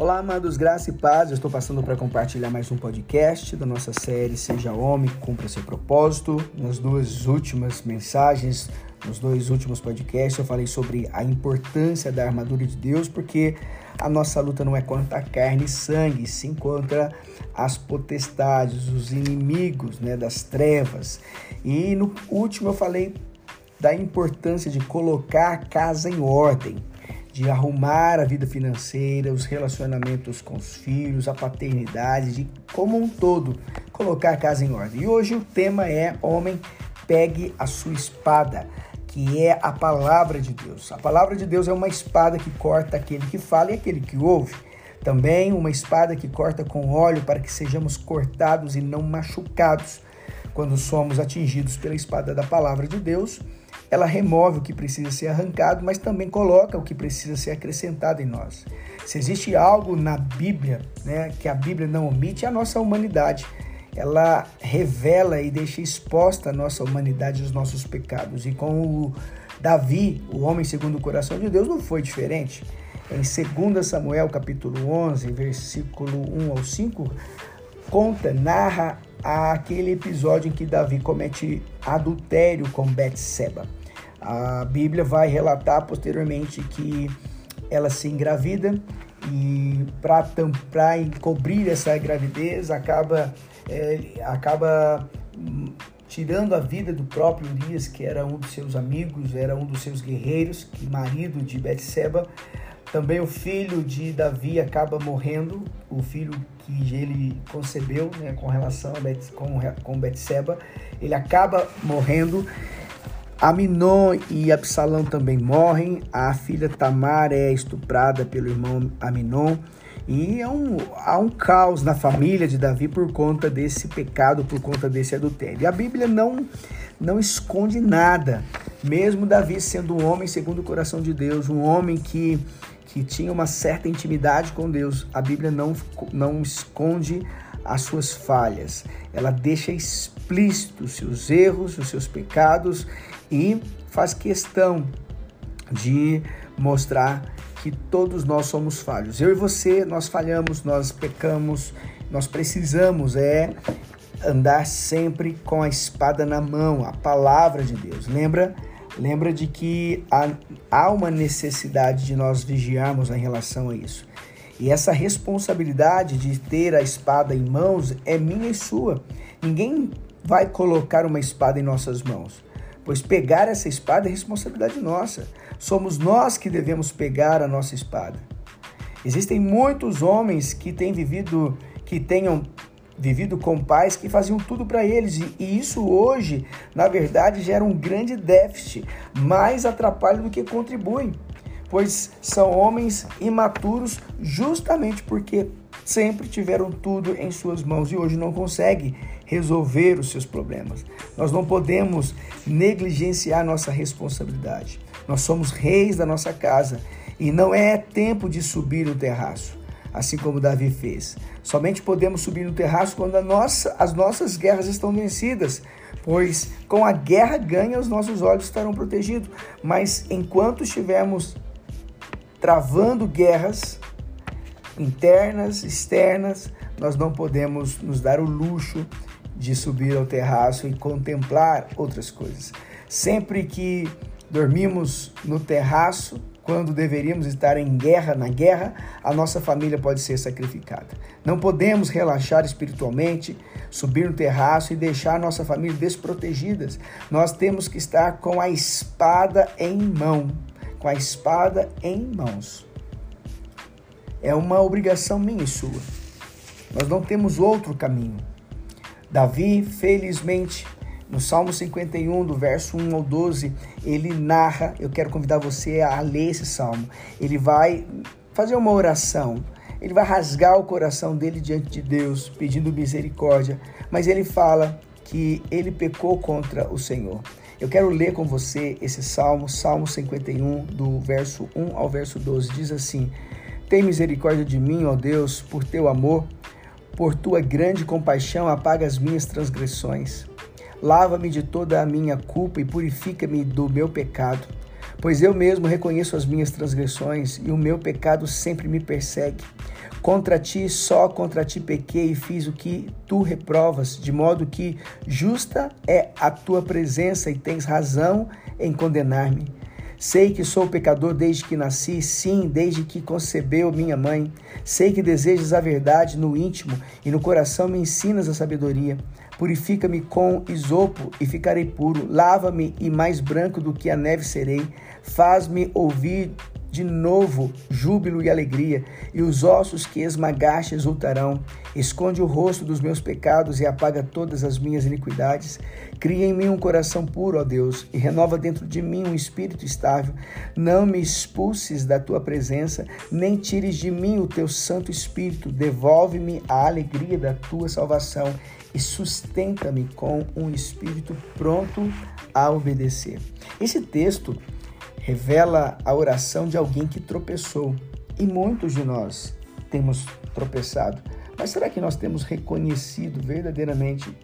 Olá, amados, graça e paz. Eu estou passando para compartilhar mais um podcast da nossa série Seja Homem, Cumpra Seu Propósito. Nas duas últimas mensagens, nos dois últimos podcasts, eu falei sobre a importância da armadura de Deus, porque a nossa luta não é contra a carne e sangue, sim contra as potestades, os inimigos né, das trevas. E no último eu falei da importância de colocar a casa em ordem de arrumar a vida financeira, os relacionamentos com os filhos, a paternidade, de como um todo colocar a casa em ordem. E hoje o tema é Homem, pegue a sua espada, que é a palavra de Deus. A palavra de Deus é uma espada que corta aquele que fala e aquele que ouve. Também uma espada que corta com óleo para que sejamos cortados e não machucados quando somos atingidos pela espada da palavra de Deus ela remove o que precisa ser arrancado, mas também coloca o que precisa ser acrescentado em nós. Se existe algo na Bíblia, né, que a Bíblia não omite, é a nossa humanidade. Ela revela e deixa exposta a nossa humanidade e os nossos pecados. E com o Davi, o homem segundo o coração de Deus, não foi diferente. Em 2 Samuel, capítulo 11, versículo 1 ao 5, conta, narra aquele episódio em que Davi comete adultério com Betseba. A Bíblia vai relatar posteriormente que ela se engravida e para encobrir essa gravidez acaba, é, acaba hum, tirando a vida do próprio Urias, que era um dos seus amigos, era um dos seus guerreiros, que marido de Betseba. Também o filho de Davi acaba morrendo, o filho que ele concebeu né, com relação a Bet, com, com Betseba, ele acaba morrendo Aminon e Absalão também morrem. A filha Tamar é estuprada pelo irmão Aminon. E é um, há um caos na família de Davi por conta desse pecado, por conta desse adultério. E a Bíblia não, não esconde nada. Mesmo Davi sendo um homem segundo o coração de Deus, um homem que, que tinha uma certa intimidade com Deus, a Bíblia não, não esconde as suas falhas. Ela deixa explícito os seus erros, os seus pecados e faz questão de mostrar que todos nós somos falhos. Eu e você, nós falhamos, nós pecamos, nós precisamos é andar sempre com a espada na mão, a palavra de Deus. Lembra? Lembra de que há, há uma necessidade de nós vigiarmos em relação a isso. E essa responsabilidade de ter a espada em mãos é minha e sua. Ninguém vai colocar uma espada em nossas mãos pois pegar essa espada é responsabilidade nossa. Somos nós que devemos pegar a nossa espada. Existem muitos homens que têm vivido, que tenham vivido com pais que faziam tudo para eles e isso hoje, na verdade, gera um grande déficit, mais atrapalha do que contribui, pois são homens imaturos justamente porque sempre tiveram tudo em suas mãos e hoje não conseguem resolver os seus problemas. Nós não podemos negligenciar nossa responsabilidade. Nós somos reis da nossa casa e não é tempo de subir no terraço, assim como Davi fez. Somente podemos subir no terraço quando nossa, as nossas guerras estão vencidas, pois com a guerra ganha os nossos olhos estarão protegidos. Mas enquanto estivermos travando guerras, internas, externas, nós não podemos nos dar o luxo de subir ao terraço e contemplar outras coisas. Sempre que dormimos no terraço, quando deveríamos estar em guerra, na guerra, a nossa família pode ser sacrificada. Não podemos relaxar espiritualmente, subir no terraço e deixar nossa família desprotegidas. Nós temos que estar com a espada em mão, com a espada em mãos é uma obrigação minha e sua. Nós não temos outro caminho. Davi, felizmente, no Salmo 51, do verso 1 ao 12, ele narra, eu quero convidar você a ler esse salmo. Ele vai fazer uma oração, ele vai rasgar o coração dele diante de Deus, pedindo misericórdia, mas ele fala que ele pecou contra o Senhor. Eu quero ler com você esse salmo, Salmo 51, do verso 1 ao verso 12. Diz assim: tem misericórdia de mim, ó Deus, por teu amor, por tua grande compaixão, apaga as minhas transgressões. Lava-me de toda a minha culpa e purifica-me do meu pecado, Pois eu mesmo reconheço as minhas transgressões e o meu pecado sempre me persegue. Contra ti, só contra ti pequei e fiz o que tu reprovas, de modo que justa é a tua presença e tens razão em condenar-me. Sei que sou pecador desde que nasci, sim, desde que concebeu minha mãe. Sei que desejas a verdade no íntimo e no coração me ensinas a sabedoria. Purifica-me com isopo e ficarei puro. Lava-me e mais branco do que a neve serei. Faz-me ouvir de novo júbilo e alegria, e os ossos que esmagaste exultarão. Esconde o rosto dos meus pecados e apaga todas as minhas iniquidades. Cria em mim um coração puro, ó Deus, e renova dentro de mim um espírito estável. Não me expulses da tua presença, nem tires de mim o teu Santo Espírito. Devolve-me a alegria da tua salvação e sustenta-me com um espírito pronto a obedecer. Esse texto revela a oração de alguém que tropeçou. E muitos de nós temos tropeçado. Mas será que nós temos reconhecido verdadeiramente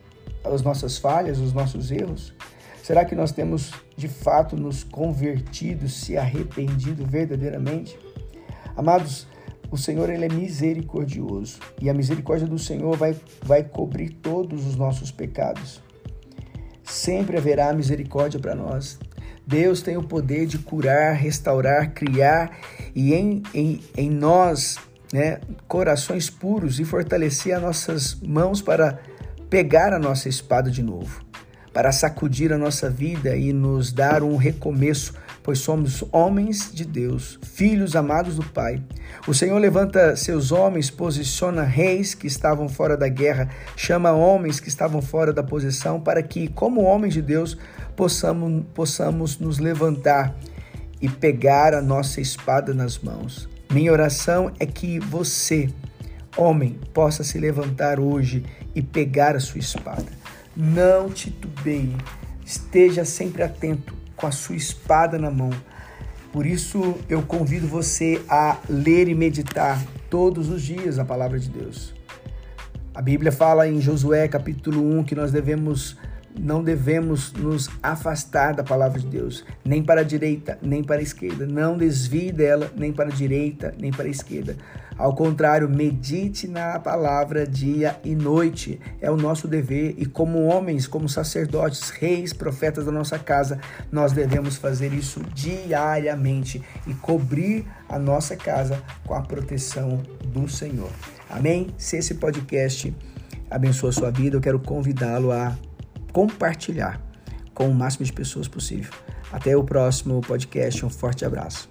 as nossas falhas, os nossos erros? Será que nós temos de fato nos convertido, se arrependido verdadeiramente? Amados, o Senhor ele é misericordioso e a misericórdia do Senhor vai, vai cobrir todos os nossos pecados. Sempre haverá misericórdia para nós. Deus tem o poder de curar, restaurar, criar e em, em, em nós né, corações puros e fortalecer as nossas mãos para pegar a nossa espada de novo, para sacudir a nossa vida e nos dar um recomeço pois somos homens de Deus, filhos amados do Pai. O Senhor levanta seus homens, posiciona reis que estavam fora da guerra, chama homens que estavam fora da posição, para que, como homens de Deus, possamos, possamos nos levantar e pegar a nossa espada nas mãos. Minha oração é que você, homem, possa se levantar hoje e pegar a sua espada. Não titubeie, esteja sempre atento com a sua espada na mão. Por isso eu convido você a ler e meditar todos os dias a palavra de Deus. A Bíblia fala em Josué capítulo 1 que nós devemos não devemos nos afastar da palavra de Deus, nem para a direita, nem para a esquerda. Não desvie dela, nem para a direita, nem para a esquerda. Ao contrário, medite na palavra dia e noite. É o nosso dever e como homens, como sacerdotes, reis, profetas da nossa casa, nós devemos fazer isso diariamente e cobrir a nossa casa com a proteção do Senhor. Amém? Se esse podcast abençoa a sua vida, eu quero convidá-lo a compartilhar com o máximo de pessoas possível. Até o próximo podcast. Um forte abraço.